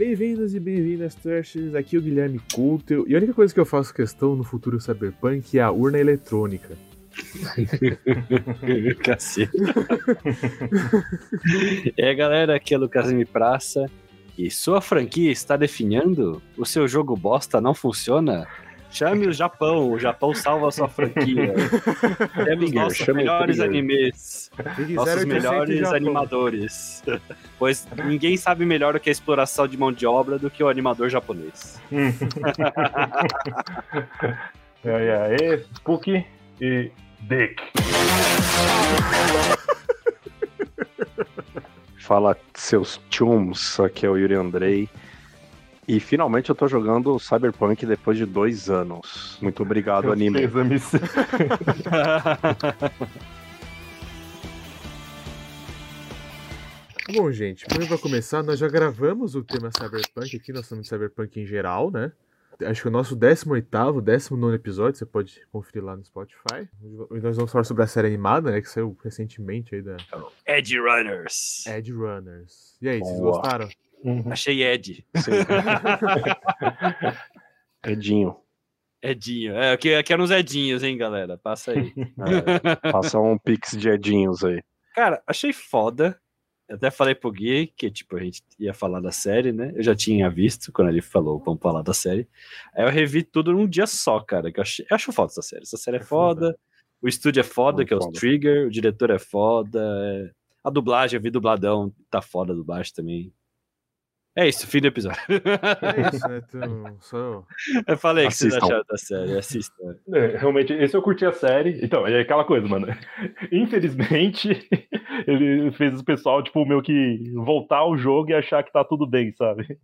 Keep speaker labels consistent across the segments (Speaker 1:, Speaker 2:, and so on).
Speaker 1: Bem-vindos e bem-vindas, Trashers. Aqui é o Guilherme Couto. E a única coisa que eu faço questão no futuro Cyberpunk é a urna eletrônica.
Speaker 2: Cacete. é, galera, aqui é Lucas M. Praça. E sua franquia está definhando? O seu jogo bosta não funciona? Chame o Japão, o Japão salva a sua franquia. Temos nossos melhores animes, nossos melhores animadores. Pois ninguém sabe melhor o que a exploração de mão de obra do que o animador japonês.
Speaker 3: e aí, aí, Spooky e Dick.
Speaker 4: Fala seus chums, aqui é o Yuri Andrei. E finalmente eu tô jogando Cyberpunk depois de dois anos. Muito obrigado, Meus anime.
Speaker 1: Bom, gente, para começar, nós já gravamos o tema Cyberpunk aqui, nós estamos de Cyberpunk em geral, né? Acho que o nosso 18º, 19 episódio, você pode conferir lá no Spotify. Hoje nós vamos falar sobre a série animada, né, que saiu recentemente aí da...
Speaker 2: Edge Runners.
Speaker 1: Edge Runners. E aí, Boa. vocês gostaram?
Speaker 2: Uhum. Achei Ed.
Speaker 4: Edinho.
Speaker 2: Edinho. É, aqui, aqui eram os Edinhos, hein, galera? Passa aí.
Speaker 4: É, passa um pix de Edinhos aí.
Speaker 2: Cara, achei foda. Eu até falei pro Gui que, tipo, a gente ia falar da série, né? Eu já tinha visto quando ele falou, vamos falar da série. Aí eu revi tudo num dia só, cara. Que eu, achei, eu acho foda essa série. Essa série é, é foda. O estúdio é foda, Muito que é o Trigger. O diretor é foda. É... A dublagem, eu vi dubladão. Tá foda a dublagem também. É isso, fim do episódio.
Speaker 1: É isso, né? Tu,
Speaker 2: só... Eu falei que vocês acharam da série, assista.
Speaker 3: É, realmente, esse eu curti a série. Então, é aquela coisa, mano. Infelizmente, ele fez o pessoal, tipo, meio que voltar ao jogo e achar que tá tudo bem, sabe?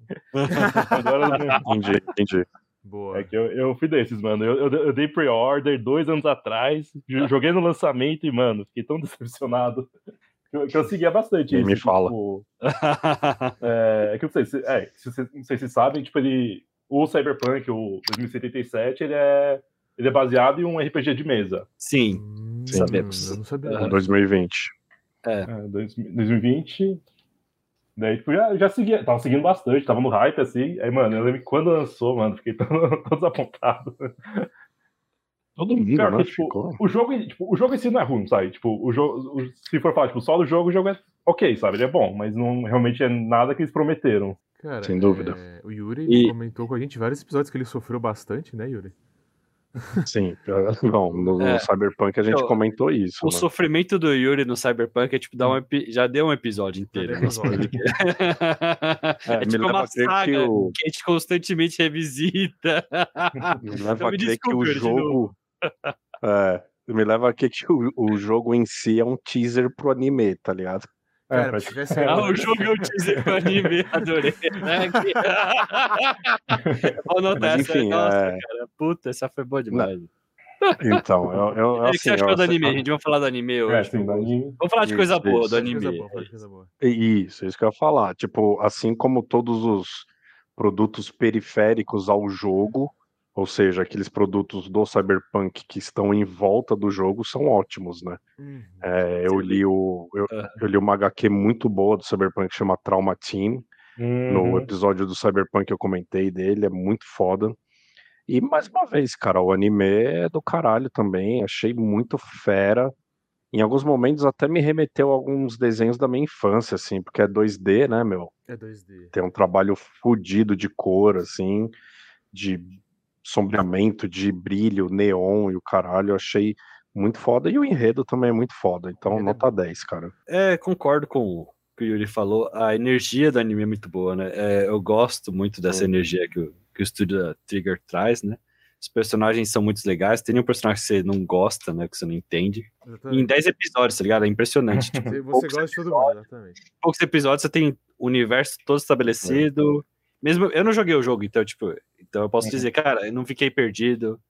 Speaker 4: Agora, entendi, entendi.
Speaker 3: Boa. É que eu, eu fui desses, mano. Eu, eu, eu dei pre-order dois anos atrás, joguei no lançamento e, mano, fiquei tão decepcionado que eu seguia bastante
Speaker 4: isso. Me
Speaker 3: tipo,
Speaker 4: fala.
Speaker 3: é, é, que eu não sei, se, é, se, não sei se vocês sabem, tipo, ele, o Cyberpunk, o 2077, ele é, ele é baseado em um RPG de mesa.
Speaker 2: Sim, hum, sabemos.
Speaker 4: Eu não sabia. Uhum. 2020.
Speaker 3: É. é 2020. Daí, tipo, já, já seguia, tava seguindo bastante, tava no hype, assim. Aí, mano, eu lembro que quando lançou, mano, fiquei todo, todo desapontado.
Speaker 4: Todo mundo, Cara,
Speaker 3: né? Tipo, o, jogo, tipo, o jogo em si não é ruim, sabe? Tipo, o jogo, se for falar, tipo, só do jogo, o jogo é ok, sabe? Ele é bom, mas não realmente é nada que eles prometeram.
Speaker 4: Cara, Sem dúvida.
Speaker 1: É, o Yuri e... comentou com a gente vários episódios que ele sofreu bastante, né, Yuri?
Speaker 4: Sim, bom, no, é. Cyberpunk a gente eu, comentou isso.
Speaker 2: O né? sofrimento do Yuri no Cyberpunk é tipo, dar um já deu um episódio inteiro. Episódio. é, é tipo uma saga que, o... que, a gente constantemente revisita.
Speaker 4: Me leva então, a crer que o jogo é, me leva a que o, o jogo em si é um teaser pro anime, tá ligado?
Speaker 2: É, tivesse... ah, o jogo é um teaser pro anime, adorei. Né? Vou anotar Mas, enfim, essa. Nossa, é... cara, puta, essa foi boa demais.
Speaker 4: Então, eu, eu,
Speaker 2: assim, o que você achou do anime? A gente vai falar do anime hoje. É, sim, do anime. Vamos falar de coisa boa do anime. Coisa boa, coisa
Speaker 4: boa. Isso, isso que eu ia falar. Tipo, assim como todos os produtos periféricos ao jogo, ou seja, aqueles produtos do Cyberpunk que estão em volta do jogo são ótimos, né? Uhum. É, eu, li o, eu, eu, li uma HQ muito boa do Cyberpunk que chama Trauma Team. Uhum. No episódio do Cyberpunk eu comentei dele, é muito foda. E mais uma vez, cara, o anime é do caralho também. Achei muito fera. Em alguns momentos até me remeteu a alguns desenhos da minha infância, assim, porque é 2D, né, meu?
Speaker 1: É 2D.
Speaker 4: Tem um trabalho fodido de cor, assim, de sombreamento, de brilho, neon e o caralho, eu achei muito foda. E o enredo também é muito foda. Então, é nota 10, cara.
Speaker 2: É, concordo com o que o Yuri falou. A energia do anime é muito boa, né? É, eu gosto muito dessa Sim. energia que o, que o estúdio da Trigger traz, né? Os personagens são muito legais. Tem um personagem que você não gosta, né? Que você não entende. Em 10 episódios, tá ligado? É impressionante.
Speaker 1: Tipo, você gosta de todo mundo, exatamente.
Speaker 2: Poucos episódios você tem o universo todo estabelecido. É mesmo eu não joguei o jogo, então, tipo, então eu posso uhum. dizer, cara, eu não fiquei perdido.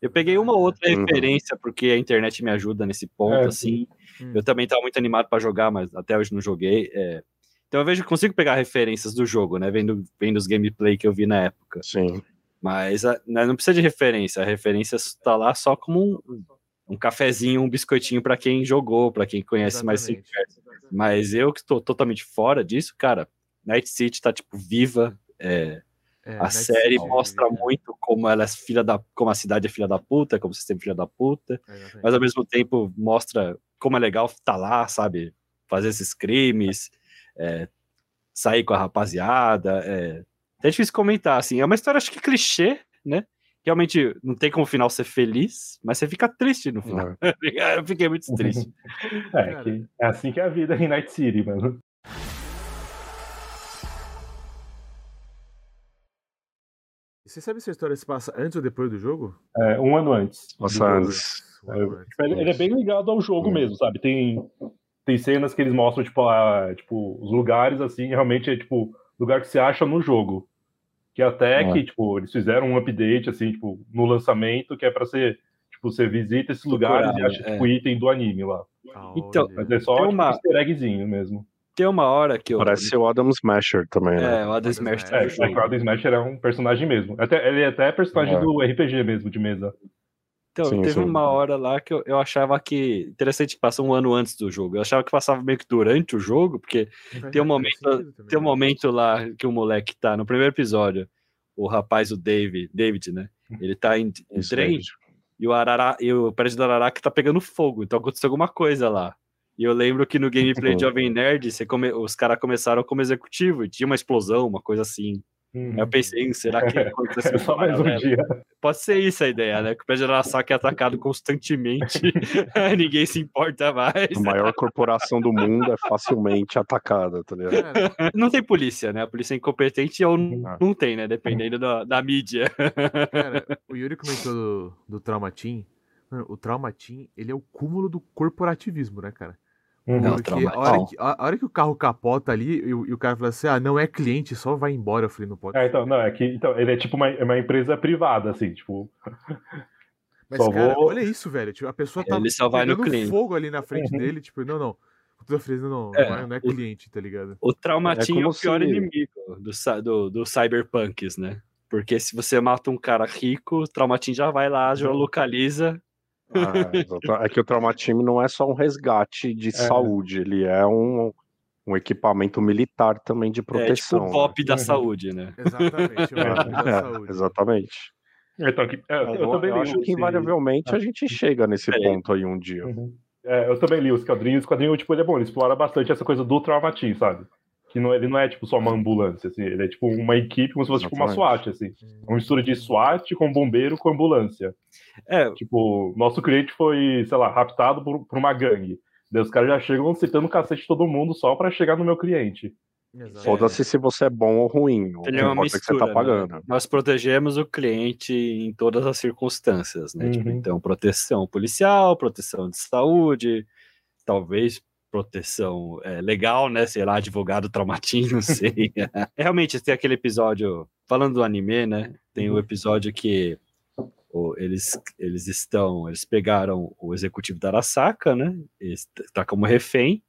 Speaker 2: Eu peguei uma outra uhum. referência, porque a internet me ajuda nesse ponto, é, assim. Uhum. Eu também estava muito animado para jogar, mas até hoje não joguei. É... Então eu vejo que consigo pegar referências do jogo, né? Vendo, vendo os gameplay que eu vi na época.
Speaker 4: Sim.
Speaker 2: Mas a, né, não precisa de referência. A referência está lá só como um, um cafezinho, um biscoitinho para quem jogou, para quem conhece Exatamente. mais Mas eu que estou totalmente fora disso, cara, Night City tá, tipo, viva. É,
Speaker 1: É,
Speaker 2: a série mostra
Speaker 1: é,
Speaker 2: muito como ela é filha da, como a cidade é filha da puta, como o sistema é filha da puta,
Speaker 1: é,
Speaker 2: mas ao mesmo tempo mostra como é legal estar lá, sabe? Fazer esses crimes, é, sair com a rapaziada. É, é difícil comentar, assim. É uma história, acho que clichê, né? Realmente não tem como o final ser feliz, mas você fica triste no final. Eu fiquei muito triste.
Speaker 3: É, que é assim que é a vida em Night City, mano.
Speaker 1: Você sabe se a história se passa antes ou depois do jogo?
Speaker 3: É, um ano antes.
Speaker 4: Nossa,
Speaker 3: jogo.
Speaker 4: antes.
Speaker 1: Um ano antes.
Speaker 3: Tipo, ele, ele é bem ligado ao jogo mesmo, sabe? Tem, tem cenas que eles mostram, tipo, a, tipo, os lugares, assim, realmente é, tipo, lugar que você acha no jogo. Que até
Speaker 4: É.
Speaker 3: que, tipo, eles fizeram um update, assim, tipo, no lançamento, que é pra você, tipo, você visita esses lugares e acha,
Speaker 2: né?
Speaker 3: tipo, item do anime lá.
Speaker 1: Ah,
Speaker 2: Então,
Speaker 1: olha.
Speaker 3: Mas é só, tipo,
Speaker 2: uma-
Speaker 3: um easter eggzinho mesmo.
Speaker 2: Tem uma hora que eu.
Speaker 4: Parece o Adam Smasher também, né?
Speaker 2: É, o Adam Smash
Speaker 1: É,
Speaker 3: É, é que o. Adam Smasher é um personagem mesmo. Até, ele é até personagem
Speaker 4: É.
Speaker 3: do RPG mesmo, de mesa.
Speaker 2: Então,
Speaker 4: Sim,
Speaker 2: teve
Speaker 4: sim.
Speaker 2: uma hora lá que eu, eu achava que. Interessante que passou um ano antes do jogo. Eu achava que passava meio que durante o jogo, porque tem um momento-
Speaker 1: também.
Speaker 2: tem um momento lá que o moleque tá no primeiro episódio. O rapaz, o David, David, né? Ele tá em, em trem e o, Arara, e o prédio do Araraca tá pegando fogo. Então aconteceu alguma coisa lá. E eu lembro que no gameplay de Jovem Nerd, você come- os caras começaram como executivo e tinha uma explosão, uma coisa assim. Aí eu pensei, será que aconteceu
Speaker 3: É só mais um dia.
Speaker 2: Pode ser isso a ideia, né? Que o do Araraca é atacado constantemente, ninguém se importa mais.
Speaker 4: A maior corporação do mundo é facilmente atacada, tá ligado?
Speaker 1: Cara,
Speaker 2: Não tem polícia, né? A polícia é incompetente ou n-
Speaker 3: Ah.
Speaker 2: não tem, né? Dependendo da, da mídia.
Speaker 1: cara, o Yuri comentou do, do Traumatim. Mano, o Traumatim, ele é o cúmulo do corporativismo, né, cara?
Speaker 3: Uhum.
Speaker 2: Não,
Speaker 1: Porque
Speaker 2: Trauma-
Speaker 1: a hora, que, a, a hora que o carro capota ali e, o- e o cara fala assim, ah, não é cliente, só vai embora. Eu falei, não pode
Speaker 3: É, então, não, é que então, ele é tipo uma, uma empresa privada, assim, tipo.
Speaker 1: Mas,
Speaker 3: só
Speaker 1: cara,
Speaker 3: vou-
Speaker 1: olha isso, velho. Tipo, a pessoa tá
Speaker 2: Ele só vai no
Speaker 1: pegando
Speaker 2: cliente.
Speaker 1: fogo ali na frente
Speaker 3: Uhum.
Speaker 1: dele, tipo, não, não. Eu falei, não, não,
Speaker 2: É,
Speaker 1: não é, não é
Speaker 2: o-
Speaker 1: cliente, tá ligado?
Speaker 2: O Traumatinho é,
Speaker 4: como
Speaker 2: o pior
Speaker 4: se-
Speaker 2: inimigo do, do, do Cyberpunks, né? Porque se você mata um cara rico, o Traumatinho já vai lá, já localiza.
Speaker 4: Ah, é que o Traumatime não é só um resgate de saúde, ele é um, um equipamento militar também de
Speaker 2: É tipo
Speaker 4: proteção.
Speaker 2: o pop da
Speaker 3: Uhum.
Speaker 2: saúde, né?
Speaker 1: Exatamente, é o
Speaker 4: né?
Speaker 1: nome da
Speaker 4: É,
Speaker 1: saúde.
Speaker 4: exatamente.
Speaker 3: Então, que- é, eu,
Speaker 4: Eu,
Speaker 3: também
Speaker 4: eu acho que
Speaker 3: esse-
Speaker 4: invariavelmente a gente chega nesse
Speaker 2: É.
Speaker 4: ponto aí um dia.
Speaker 3: Uhum. É, eu também li os quadrinhos. O quadrinho, tipo, ele é bom, ele explora bastante essa coisa do traumatim, sabe? Que não, ele não é, tipo, só uma ambulância, assim, ele é, tipo, uma equipe como se fosse, tipo, uma SWAT, assim. Uma mistura de SWAT com bombeiro com ambulância.
Speaker 2: É,
Speaker 3: Tipo, nosso cliente foi, sei lá, raptado por, por uma gangue. Daí os caras já chegam citando o cacete de todo mundo só pra chegar no meu cliente.
Speaker 1: Exato.
Speaker 4: Foda-se se você é bom ou ruim.
Speaker 2: Ele é uma
Speaker 4: importa é que você
Speaker 2: mistura.
Speaker 4: tá pagando.
Speaker 2: né? Nós protegemos o cliente em todas as circunstâncias, né? Tipo,
Speaker 3: Uhum.
Speaker 2: então, proteção policial, proteção de saúde, talvez proteção é, legal, né? Sei lá, advogado traumatinho, não sei. Realmente, tem aquele episódio, falando do anime, né? Tem o episódio que o- eles, eles estão, eles pegaram o executivo da Arasaka, né? Está como refém.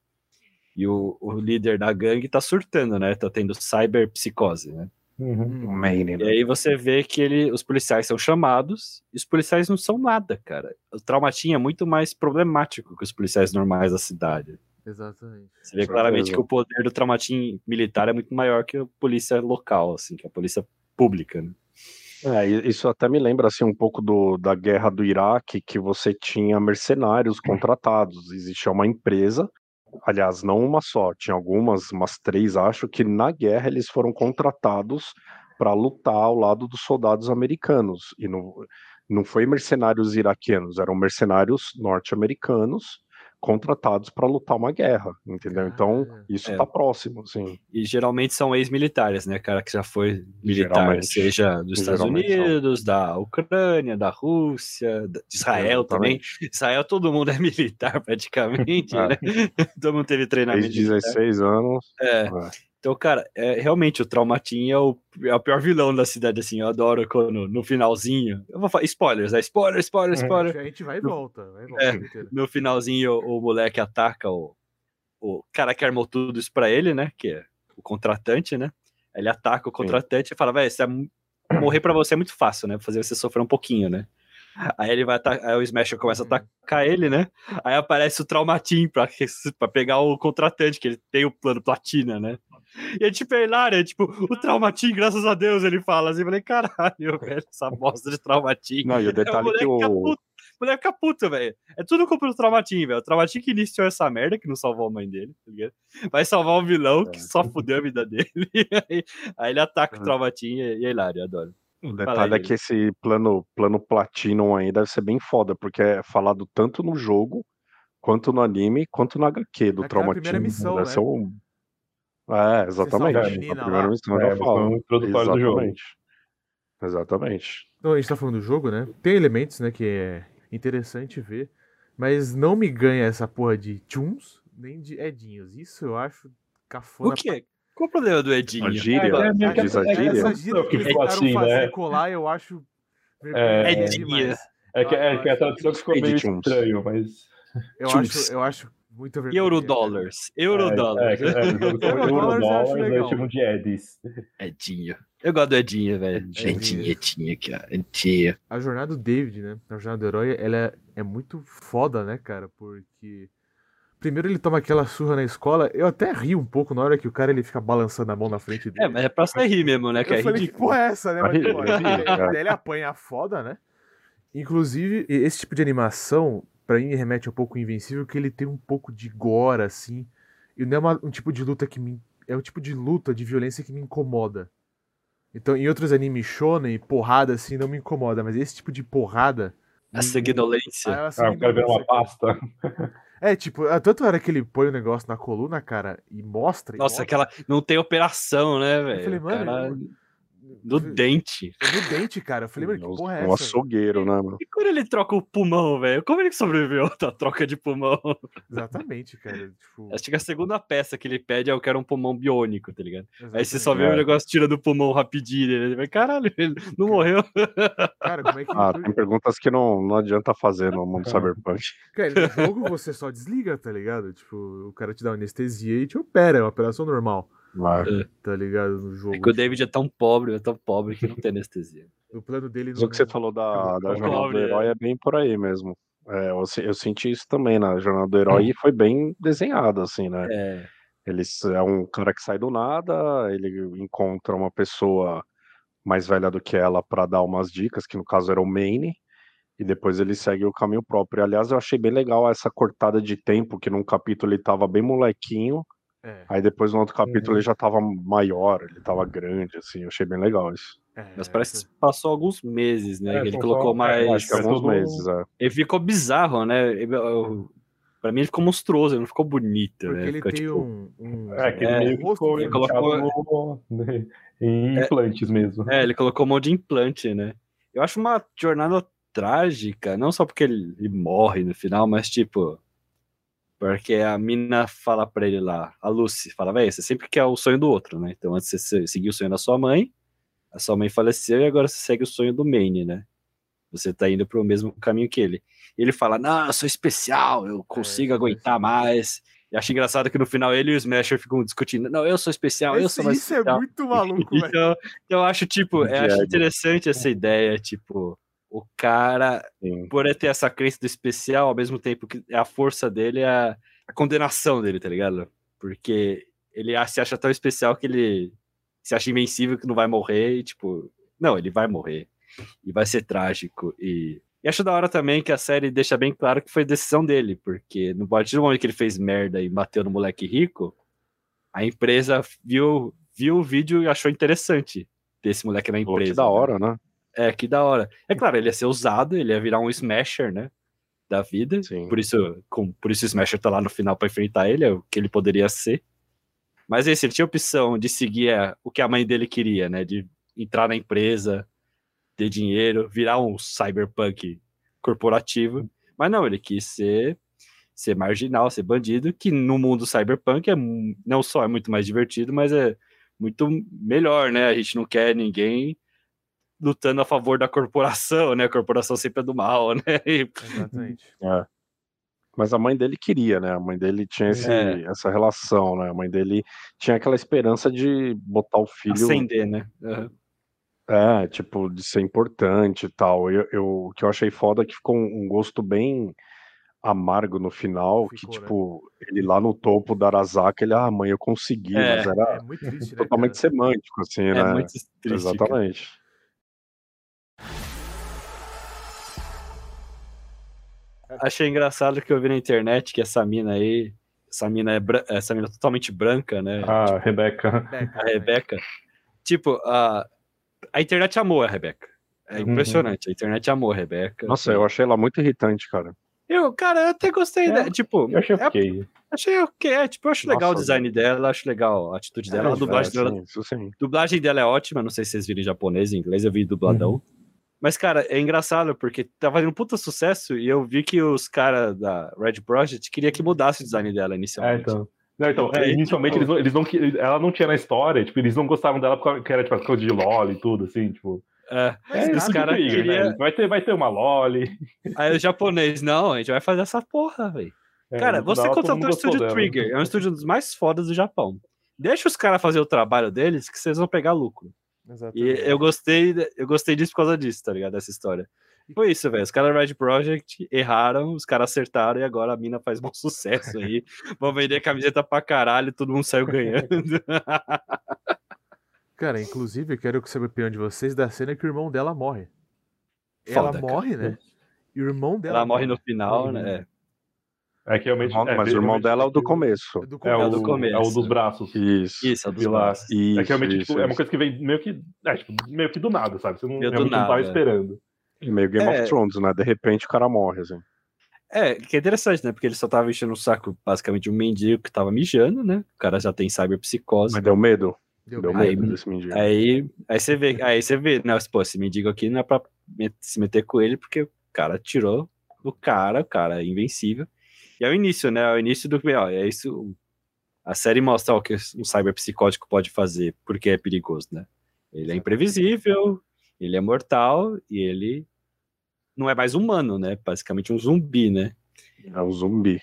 Speaker 2: E o, o líder da gangue tá surtando, né? Tá tendo cyberpsicose, né?
Speaker 3: Uhum.
Speaker 4: Maine,
Speaker 2: E
Speaker 4: né?
Speaker 2: aí você vê que ele, os policiais são chamados e os policiais não são nada, cara. O Traumatinho é muito mais problemático que os policiais normais da cidade.
Speaker 1: Exatamente.
Speaker 2: Você vê claramente que o poder do Traumatinho militar é muito maior que a polícia local, assim, que a polícia pública, né?
Speaker 4: É, isso até me lembra assim um pouco do, da guerra do Iraque, que você tinha mercenários contratados. Existia uma empresa, aliás, não uma só, tinha algumas, umas três, acho, que na guerra eles foram contratados para lutar ao lado dos soldados americanos. E não, não foi mercenários iraquianos, eram mercenários norte-americanos contratados para lutar uma guerra, entendeu? Então, isso
Speaker 2: É.
Speaker 4: tá próximo, assim.
Speaker 2: E geralmente são ex-militares, né? Cara que já foi militar,
Speaker 4: Geralmente.
Speaker 2: seja dos Estados
Speaker 4: Geralmente são.
Speaker 2: Unidos, da Ucrânia, da Rússia, de Israel também. Israel todo mundo é militar praticamente,
Speaker 4: É.
Speaker 2: né? Todo mundo teve treinamento.
Speaker 4: Desde
Speaker 2: militar.
Speaker 4: 16 anos.
Speaker 2: É.
Speaker 4: é.
Speaker 2: Então, cara, é, realmente o Traumatinho é o, é o pior vilão da cidade, assim. Eu adoro quando no finalzinho. Eu vou falar spoilers, né? Spoiler, spoiler,
Speaker 3: Uhum.
Speaker 2: spoiler.
Speaker 1: A gente vai e volta, vai e volta.
Speaker 2: É. No finalzinho, o, o moleque ataca o, o cara que armou tudo isso pra ele, né? Que é o contratante, né? Ele ataca o contratante e fala, velho, morrer pra você é muito fácil, né? Fazer você sofrer um pouquinho, né? Aí ele vai atacar, aí o Smasher começa a
Speaker 1: Uhum.
Speaker 2: atacar ele, né? Aí aparece o Traumatim pra, pra pegar o contratante, que ele tem o plano platina, né? E é tipo, é hilário, é tipo, o Traumatim, graças a Deus, ele fala assim, eu falei, caralho, velho, essa bosta de Traumatim.
Speaker 4: Não, e o detalhe é que o...
Speaker 2: O moleque fica puto, velho. É tudo culpa do Traumatim, velho. O Traumatim que iniciou essa merda, que não salvou a mãe dele, tá ligado? Vai salvar um vilão que só fudeu a vida dele. aí, aí ele ataca o Traumatim e, é hilário, eu adoro.
Speaker 4: O detalhe é que esse plano, plano Platinum aí deve ser bem foda, porque é falado tanto no jogo, quanto no anime, quanto no HQ do
Speaker 1: Aquela
Speaker 4: Traumatim.
Speaker 1: primeira missão,
Speaker 4: deve
Speaker 1: né?
Speaker 4: ser um... É, exatamente.
Speaker 1: salva a
Speaker 4: primeira missão
Speaker 3: É,
Speaker 4: já fala.
Speaker 3: missão introdutória do jogo.
Speaker 4: Exatamente.
Speaker 1: Então, a gente tá falando do jogo, né? Tem elementos, né, que é interessante ver, mas não me ganha essa porra de tunes, nem de edinhos. Isso eu acho cafona.
Speaker 2: O quê? Qual o problema do Edinho?
Speaker 4: A gíria,
Speaker 3: É, meio que
Speaker 4: diz a
Speaker 3: é- é-
Speaker 4: gíria.
Speaker 1: Essa gíria que eles tentaram
Speaker 3: assim,
Speaker 1: fazer
Speaker 3: né?
Speaker 1: colar, eu acho
Speaker 3: É,
Speaker 2: Edinha.
Speaker 3: É que, é que a tradução ficou meio
Speaker 4: tunes.
Speaker 3: estranho, mas.
Speaker 1: Eu acho, eu acho muito vergonhoso.
Speaker 2: Eurodólares.
Speaker 3: É,
Speaker 2: Eurodólares.
Speaker 3: é, é,
Speaker 1: Eurodólares legal.
Speaker 3: chamam de Edis.
Speaker 2: Edinho. Eu gosto do Edinho, velho.
Speaker 1: Edinho.
Speaker 2: Edinho, Edinho aqui, ó. Edinho.
Speaker 1: A jornada do David, né? A jornada do herói, ela é, é muito foda, né, cara? Porque. Primeiro ele toma aquela surra na escola. Eu até ri um pouco na hora que o cara ele fica balançando a mão na frente dele.
Speaker 2: É, mas é pra você rir mesmo, né? Que é
Speaker 1: Eu falei, que
Speaker 2: ridículo.
Speaker 1: porra é essa, né? Mas, pô, ele, ele apanha foda, né? Inclusive, esse tipo de animação, pra mim, remete um pouco ao Invencível, que ele tem um pouco de gore, assim. E não é uma- um tipo de luta que me. É um tipo de luta, de violência que me incomoda. Então, em outros animes shonen, porrada, assim, não me incomoda. Mas esse tipo de porrada.
Speaker 2: A sanguinolência.
Speaker 1: Ah,
Speaker 3: Ah, o cara vira uma pasta.
Speaker 1: É, tipo, a- tanto hora que ele põe o negócio na coluna, cara, e mostra. e
Speaker 2: Nossa,
Speaker 1: mostra,
Speaker 2: aquela. Não tem operação, né, velho?
Speaker 1: falei, mano,
Speaker 2: Cara,
Speaker 1: eu-
Speaker 2: No dente.
Speaker 1: No dente, cara. Eu falei, mano, que
Speaker 4: Um-
Speaker 1: porra é
Speaker 4: um
Speaker 1: essa?
Speaker 4: açougueiro, né, mano?
Speaker 2: E quando ele troca o pulmão, velho? Como ele sobreviveu da troca de pulmão?
Speaker 1: Exatamente, cara. Tipo,
Speaker 2: Acho que a segunda peça que ele pede é eu quero um pulmão biônico, tá ligado? Aí você só
Speaker 1: exatamente.
Speaker 2: vê o negócio tira do pulmão rapidinho. Ele vai, caralho, ele não morreu.
Speaker 1: Cara, como é que.
Speaker 4: Ah, tem perguntas que não, não adianta fazer no mundo cyberpunk.
Speaker 1: Cara, no jogo você só desliga, tá ligado? Tipo, o cara te dá uma anestesia e te opera, é uma operação normal,
Speaker 4: Mas,
Speaker 1: tá ligado? No jogo.
Speaker 2: É que o David é tão pobre, é tão pobre que não tem anestesia.
Speaker 1: O plano dele
Speaker 4: mas o que você falou da, da jornada do
Speaker 2: Pobre,
Speaker 4: herói é bem por aí mesmo. É, eu, eu senti isso também na jornada do herói e foi bem desenhado, assim, né?
Speaker 2: É,
Speaker 4: Ele é um cara que sai do nada, ele encontra uma pessoa mais velha do que ela para dar umas dicas, que no caso era o Maine, e depois ele segue o caminho próprio. Aliás, eu achei bem legal essa cortada de tempo, que num capítulo ele tava bem molequinho,
Speaker 1: É,
Speaker 4: aí depois no outro capítulo
Speaker 3: Uhum.
Speaker 4: ele já tava maior, ele tava grande, assim, eu achei bem legal isso.
Speaker 1: é,
Speaker 2: mas parece que passou alguns meses, né?
Speaker 3: É,
Speaker 2: ele colocou
Speaker 3: só-
Speaker 2: mais.
Speaker 3: é,
Speaker 4: Acho que
Speaker 3: é
Speaker 4: alguns meses, é.
Speaker 2: Ele ficou bizarro, né? Ele- eu- Pra mim ele ficou monstruoso, ele não ficou bonito,
Speaker 1: Porque
Speaker 2: né?
Speaker 1: ele
Speaker 2: Ficou,
Speaker 1: tem
Speaker 2: tipo,
Speaker 1: um, um.
Speaker 3: É, que ele
Speaker 2: É,
Speaker 3: meio ficou
Speaker 1: dele.
Speaker 2: colocou-
Speaker 3: colocou né, em
Speaker 2: É.
Speaker 3: implantes mesmo.
Speaker 2: É, ele colocou um monte de implante, né? Eu acho uma jornada trágica, não só porque ele, ele morre no final, mas tipo. Porque a mina fala pra ele lá, a Lucy, fala, velho, você sempre quer o sonho do outro, né? Então antes você se- seguir o sonho da sua mãe, a sua mãe faleceu e agora você segue o sonho do Maine, né? Você tá indo pro mesmo caminho que ele. E ele fala, não, eu sou especial, eu consigo
Speaker 1: isso
Speaker 2: aguentar
Speaker 1: é
Speaker 2: mais. E acho engraçado que no final ele e o Smasher ficam discutindo, não, eu sou especial, eu
Speaker 1: Esse-
Speaker 2: sou mais
Speaker 1: isso é
Speaker 2: especial.
Speaker 1: muito maluco, velho.
Speaker 2: Então, eu acho, tipo, eu acho interessante essa ideia, tipo, o cara,
Speaker 4: Sim.
Speaker 2: por ter essa crença do especial, ao mesmo tempo que a força dele é a, a condenação dele, tá ligado? Porque ele se acha tão especial que ele se acha invencível que não vai morrer e, tipo, não, ele vai morrer. E vai ser trágico. E, e acho da hora também que a série deixa bem claro que foi decisão dele, porque no partir do momento que ele fez merda e bateu no moleque rico, a empresa viu, viu o vídeo e achou interessante ter esse moleque na
Speaker 4: Pô,
Speaker 2: empresa.
Speaker 4: que da
Speaker 2: né?
Speaker 4: hora, né?
Speaker 2: É, que da hora. É claro, ele ia ser usado, ele ia virar um smasher, né? Da vida.
Speaker 4: Sim.
Speaker 2: Por isso, com, por isso o Smasher tá lá no final pra enfrentar ele, é o que ele poderia ser. Mas esse, ele tinha a opção de seguir é, o que a mãe dele queria, né? De entrar na empresa, ter dinheiro, virar um cyberpunk corporativo. Mas não, ele quis ser, ser marginal, ser bandido, que no mundo cyberpunk é não só é muito mais divertido, mas é muito melhor, né? A gente não quer ninguém lutando a favor da corporação, né? A corporação sempre é do mal, né? E
Speaker 1: Exatamente.
Speaker 4: É. Mas a mãe dele queria, né? A mãe dele tinha esse-
Speaker 2: É.
Speaker 4: essa relação, né? A mãe dele tinha aquela esperança de botar o filho.
Speaker 2: acender, né? Aham.
Speaker 4: É, tipo, de ser importante e tal. Eu, eu- o que eu achei foda é que ficou um, gosto bem amargo no final, que
Speaker 1: Ficou, né?
Speaker 4: tipo, ele lá no topo da Arasaka, ele, ah, mãe, eu consegui,
Speaker 2: É,
Speaker 4: mas era
Speaker 1: É muito triste, né?
Speaker 4: totalmente
Speaker 1: cara?
Speaker 4: semântico, assim,
Speaker 2: É
Speaker 4: né?
Speaker 2: muito triste. cara. Achei engraçado que eu vi na internet que essa mina aí, essa mina é bran- essa mina totalmente branca, né?
Speaker 3: Ah, Rebeca.
Speaker 1: Rebeca,
Speaker 2: a
Speaker 1: né?
Speaker 2: Rebeca. Tipo, a, a internet amou a Rebeca. É
Speaker 3: Uhum.
Speaker 2: impressionante. A internet amou a Rebeca.
Speaker 4: Nossa, eu achei ela muito irritante, cara.
Speaker 2: Eu, cara, eu até gostei
Speaker 3: É,
Speaker 2: dela. Tipo,
Speaker 3: Eu achei
Speaker 2: é-
Speaker 3: ok.
Speaker 2: achei ok. É, tipo, eu acho legal o
Speaker 4: Nossa,
Speaker 2: design dela, acho legal a atitude dela. a
Speaker 4: É,
Speaker 2: dublagem
Speaker 4: é,
Speaker 2: dela,
Speaker 4: sim, sim.
Speaker 2: dublagem dela é ótima. Não sei se vocês viram em japonês, em inglês, eu vi dubladão.
Speaker 3: Uhum.
Speaker 2: Mas, cara, é engraçado, porque tá fazendo um puta sucesso e eu vi que os caras da Red Project queriam que mudasse o design dela
Speaker 3: É,
Speaker 2: inicialmente.
Speaker 3: então. Não, então, é, inicialmente eles não, eles não que- ela não tinha na história, tipo, eles não gostavam dela porque era tipo, coisa de LOL e tudo, assim, tipo.
Speaker 2: É,
Speaker 3: É,
Speaker 2: os caras queriam.
Speaker 3: né? Vai ter, vai ter uma LOL.
Speaker 2: Aí o japonês, não, a gente vai fazer essa porra, velho.
Speaker 3: É,
Speaker 2: Cara, você contratou o estúdio. Trigger, é um estúdio dos mais fodas do Japão. Deixa os caras fazer o trabalho deles que vocês vão pegar lucro. E
Speaker 1: Exatamente.
Speaker 2: eu gostei, eu gostei disso por causa disso, tá ligado? Dessa história. Foi isso, velho. Os caras Red Project erraram, os caras acertaram e agora a mina faz bom sucesso aí. Vão vender camiseta pra caralho, todo mundo saiu ganhando.
Speaker 1: Cara, inclusive, eu quero saber a opinião de vocês da cena que o irmão dela morre. ela
Speaker 2: Foda, cara.
Speaker 1: morre, né? E o irmão dela
Speaker 2: Ela morre no final, né?
Speaker 3: É que realmente.
Speaker 4: Irmão-
Speaker 3: é,
Speaker 4: mas o irmão dela é o do começo.
Speaker 1: É do
Speaker 3: É o,
Speaker 1: começo.
Speaker 2: do começo.
Speaker 3: é o dos braços.
Speaker 4: Isso.
Speaker 2: Isso, é dos
Speaker 3: Pilar.
Speaker 2: braços.
Speaker 4: Isso,
Speaker 3: é que realmente
Speaker 4: isso,
Speaker 3: tipo, é uma coisa que vem meio que. É, tipo, meio que do nada, sabe? Você não,
Speaker 2: Meio do
Speaker 3: realmente não tava
Speaker 2: nada.
Speaker 3: esperando.
Speaker 4: Meio Game
Speaker 2: É.
Speaker 4: of Thrones, né? De repente o cara morre, assim.
Speaker 2: É, que é interessante, né? Porque ele só tava enchendo o saco, basicamente, de um mendigo que tava mijando, né? O cara já tem cyberpsicose.
Speaker 4: Mas deu medo?
Speaker 1: Deu
Speaker 4: Deu
Speaker 1: bem.
Speaker 2: Aí-
Speaker 4: medo desse mendigo.
Speaker 2: Aí, aí você vê, aí você vê, né? Pô, esse mendigo aqui não é pra se meter com ele, porque o cara tirou o cara, o cara é invencível. E é o início, né? É o início do. Ó, é isso. A série mostra o que um cyberpsicótico pode fazer, porque é perigoso, né? Ele é imprevisível, ele é mortal e ele não é mais humano, né? Basicamente um zumbi, né?
Speaker 4: É um zumbi.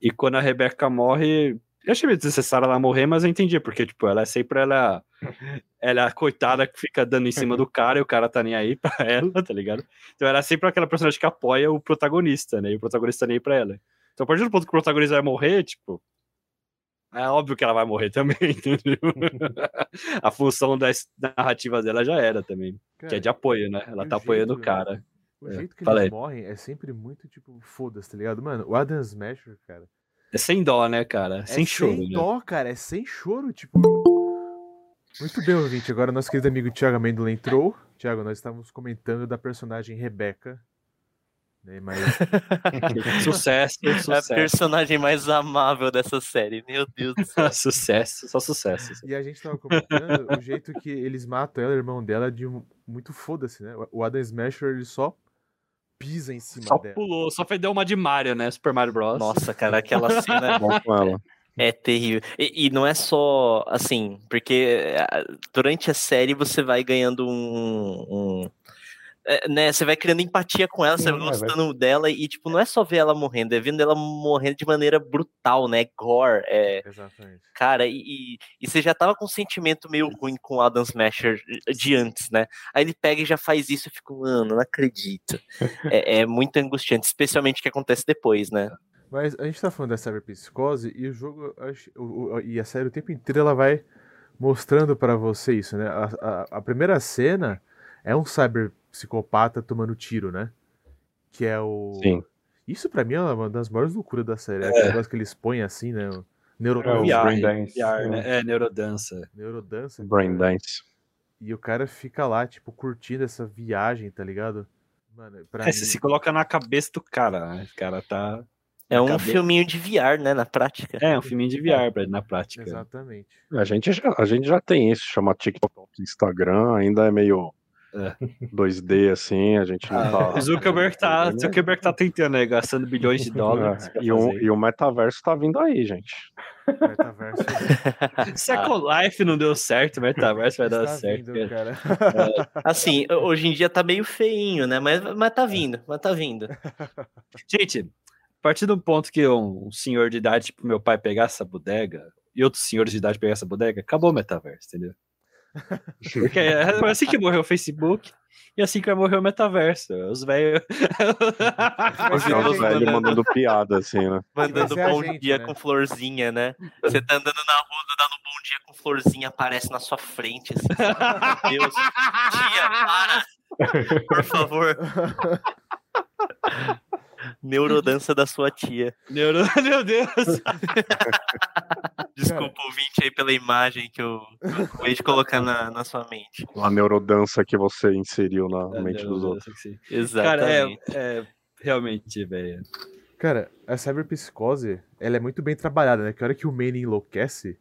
Speaker 2: E quando a Rebeca morre, eu achei meio desnecessário ela morrer, mas eu entendi, porque, tipo, ela é sempre ela. Ela é a coitada que fica dando em cima do cara e o cara tá nem aí pra ela, tá ligado? Então ela é sempre aquela personagem que apoia o protagonista, né? E o protagonista nem aí pra ela. Então, a partir do ponto que o protagonista vai morrer, tipo. É óbvio que ela vai morrer também, entendeu? a função da narrativa dela já era também. Que é
Speaker 1: Cara,
Speaker 2: de apoio, né? Ela tá apoiando o cara.
Speaker 1: O
Speaker 2: É,
Speaker 1: jeito que eles morrem é sempre muito, tipo, foda-se, tá ligado? Mano, o Adam Smasher, cara.
Speaker 2: É sem dó, né, cara?
Speaker 1: É
Speaker 2: sem choro,
Speaker 1: sem
Speaker 2: né?
Speaker 1: dó, cara. É sem choro, tipo. Muito bem, ouvinte. Agora nosso querido amigo Thiago Amendola entrou. Thiago, nós estávamos comentando da personagem Rebeca. Né, mas
Speaker 2: Sucesso,
Speaker 5: É a
Speaker 2: sucesso.
Speaker 5: personagem mais amável dessa série. Meu Deus do céu.
Speaker 2: sucesso, só sucesso.
Speaker 1: E a gente tava comentando o jeito que eles matam ela, o irmão dela, de um, muito foda-se, né? O Adam Smasher, ele só pisa em cima
Speaker 2: Só
Speaker 1: dela.
Speaker 2: pulou, só fez deu uma de Mario, né? Super Mario Bros.
Speaker 5: Nossa, cara, aquela cena
Speaker 4: Bom com ela.
Speaker 5: é terrível. E, e não é só assim, porque ah, durante a série você vai ganhando um. um- é, né, você vai criando empatia com ela, você
Speaker 3: Sim,
Speaker 5: vai
Speaker 3: é, vai-
Speaker 5: gostando dela, e tipo, não é só ver ela morrendo, é vendo ela morrendo de maneira brutal, né? Gore, é,
Speaker 1: Exatamente.
Speaker 5: Cara, e, e, e você já tava com um sentimento meio ruim com o Adam Smasher de antes, né? Aí ele pega e já faz isso e fica, mano, não acredito. é, é muito angustiante, especialmente o que acontece depois, né?
Speaker 1: Mas a gente tá falando da cyberpsicose e o jogo, eu e a série o tempo inteiro ela vai mostrando pra você isso, né? A, a- a primeira cena é um cyberpsicopata tomando tiro, né? Que é o.
Speaker 4: Sim.
Speaker 1: Isso pra mim é uma das maiores loucuras da série. É aquele negócio que eles põem assim, né?
Speaker 3: É
Speaker 1: neurodança.
Speaker 2: VR,
Speaker 3: Braindance.
Speaker 2: Né? É, neurodança.
Speaker 1: neurodança
Speaker 4: Brain
Speaker 1: cara.
Speaker 4: Dance.
Speaker 1: E o cara fica lá, tipo, curtindo essa viagem, tá ligado? Mano, pra
Speaker 2: É,
Speaker 1: mim.
Speaker 2: você se coloca na cabeça do cara, né? O cara tá.
Speaker 5: É um
Speaker 2: cabeça-
Speaker 5: filminho de VR, né, na prática.
Speaker 2: É, um filminho de VR pra, na prática.
Speaker 1: Exatamente.
Speaker 4: A gente, já, a gente já tem isso, chama TikTok, Instagram, ainda é meio
Speaker 2: É.
Speaker 4: 2D assim, a gente não
Speaker 2: Ah,
Speaker 4: tá.
Speaker 2: o Zuckerberg tá, Zuckerberg tá tentando, né? Gastando bilhões de dólares.
Speaker 4: É, E o, e o metaverso tá vindo aí, gente.
Speaker 1: Metaverso
Speaker 2: Second Life não deu certo, o Metaverso vai dar certo.
Speaker 1: vindo,
Speaker 2: cara.
Speaker 1: cara.
Speaker 5: Assim, hoje em dia tá meio feinho, né? Mas, mas tá vindo, mas tá vindo.
Speaker 2: Gente, a partir do ponto que um, um senhor de idade, tipo meu pai, pegar essa bodega e outros senhores de idade pegar essa bodega, acabou o metaverso, entendeu? Porque é assim que morreu o Facebook e assim que vai morrer o metaverso. Os velhos.
Speaker 4: Os velhos mandando piada, assim, né?
Speaker 5: Mandando
Speaker 1: a
Speaker 5: bom
Speaker 1: gente,
Speaker 5: dia
Speaker 1: né?
Speaker 5: com florzinha, né? Você tá andando na rua, dando bom dia com florzinha, aparece na sua frente, assim. Meu Deus. Tia, para! Por favor. Neurodança da sua tia.
Speaker 2: Neuro- Meu Deus!
Speaker 5: Desculpa, ouvinte, aí pela imagem que eu acabei de colocar na, na sua mente.
Speaker 4: A neurodança que você inseriu na
Speaker 2: É,
Speaker 4: mente dos outros.
Speaker 2: Cara, é,
Speaker 5: Exatamente.
Speaker 2: é realmente, velho.
Speaker 1: Cara, a cyberpsicose, ela é muito bem trabalhada, né? Que a hora que o Manny enlouquece,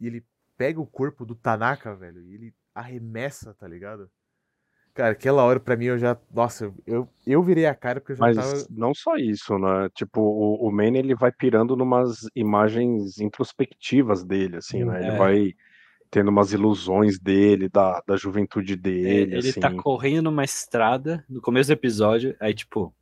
Speaker 1: e ele pega o corpo do Tanaka, velho, e ele arremessa, tá ligado? Cara, aquela hora pra mim eu já. Nossa, eu, eu virei a cara porque eu já
Speaker 4: Mas
Speaker 1: tava.
Speaker 4: não só isso, né? Tipo, o, o Manny, ele vai pirando numas imagens introspectivas dele, assim, né? Ele
Speaker 2: É.
Speaker 4: vai tendo umas ilusões dele, da, da juventude
Speaker 2: É,
Speaker 4: dele,
Speaker 2: ele
Speaker 4: assim.
Speaker 2: tá correndo numa estrada no começo do episódio, aí, tipo,